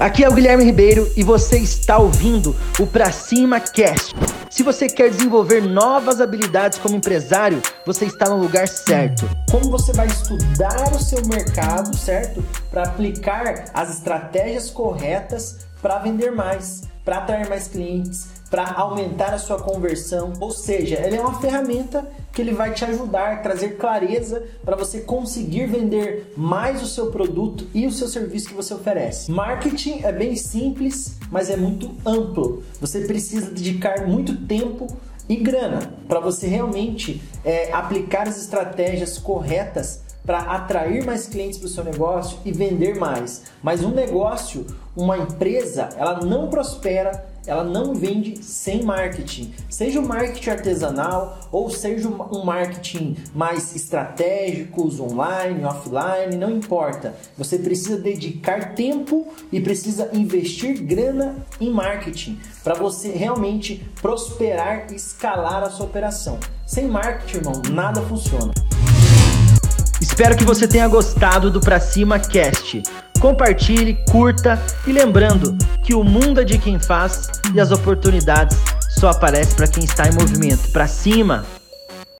Aqui é o Guilherme Ribeiro e você está ouvindo o Pra Cima Cast. Se você quer desenvolver novas habilidades como empresário, você está no lugar certo. Como você vai estudar o seu mercado, certo? Para aplicar as estratégias corretas para vender mais, para atrair mais clientes, para aumentar a sua conversão. Ou seja, ele é uma ferramenta que ele vai te ajudar a trazer clareza para você conseguir vender mais o seu produto e o seu serviço que você oferece. Marketing é bem simples, mas é muito amplo. Você precisa dedicar muito tempo e grana para você realmente é, aplicar as estratégias corretas para atrair mais clientes para o seu negócio e vender mais. Mas um negócio, uma empresa, ela não prospera ela não vende sem marketing. Seja o um marketing artesanal ou seja um marketing mais estratégico, online, offline, não importa. Você precisa dedicar tempo e precisa investir grana em marketing para você realmente prosperar e escalar a sua operação. Sem marketing, irmão, nada funciona. Espero que você tenha gostado do Pra Cima Cast. Compartilhe, curta e lembrando que o mundo é de quem faz e as oportunidades só aparecem para quem está em movimento. Para cima!